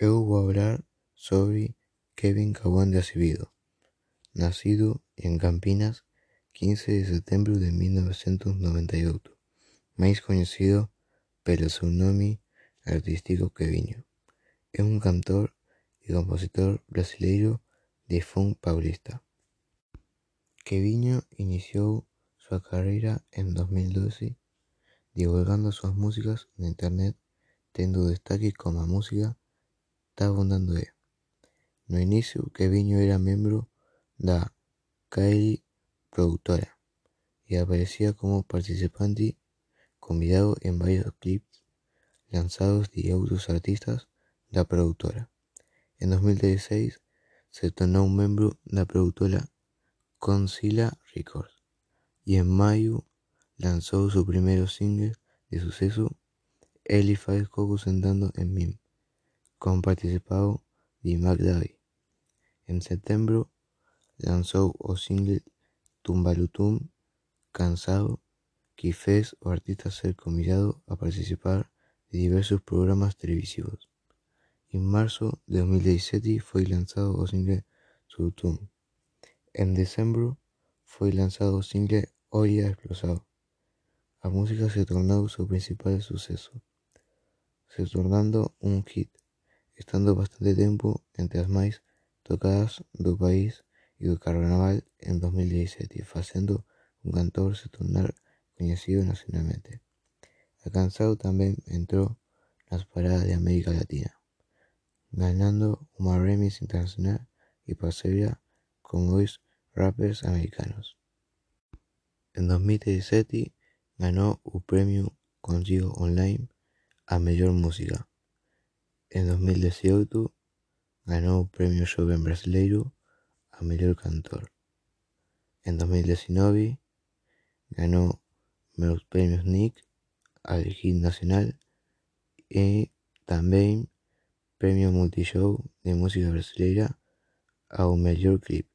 Vou hablar sobre Kevin Cabón de Acevedo, nacido en Campinas 15 de setembro de 1998, máis coñecido pelo seu nome artístico Keviño. É un cantor e compositor brasileiro de funk paulista. Keviño iniciou súa carreira en 2012 divulgando súas músicas na internet tendo destaque como a música Tá abundando é. No inicio Keviño era membro da Kylie Produtora e aparecía como participante convidado en varios clips lanzados de outros artistas da produtora. En 2016 se tornou membro da produtora Concila Records e en maio lanzou su primeiro single de suceso Ele faz coco sentando en min, con participado de David. En setembro lanzou o single Tumbalutum Cansado que fez o artista ser convidado a participar de diversos programas televisivos. En marzo de 2017 foi lanzado o single Surtum. En decembro foi lanzado o single Olla Explosado. A música se tornou seu principal suceso, se tornando un hit, estando bastante tempo entre as máis tocadas do país e do carnaval en 2017, facendo un cantor se tornar coñecido nacionalmente. A canción tamén entrou nas paradas de América Latina, ganando unha remix internacional e parceria con dois rappers americanos. En 2017 ganou o premio Contigo Online a mellor música. En 2018 ganou o premio Xoven Brasileiro a mellor cantor. En 2019 ganou meus premios Nick al hit nacional e tamén premio Multishow de música brasileira ao mellor clip.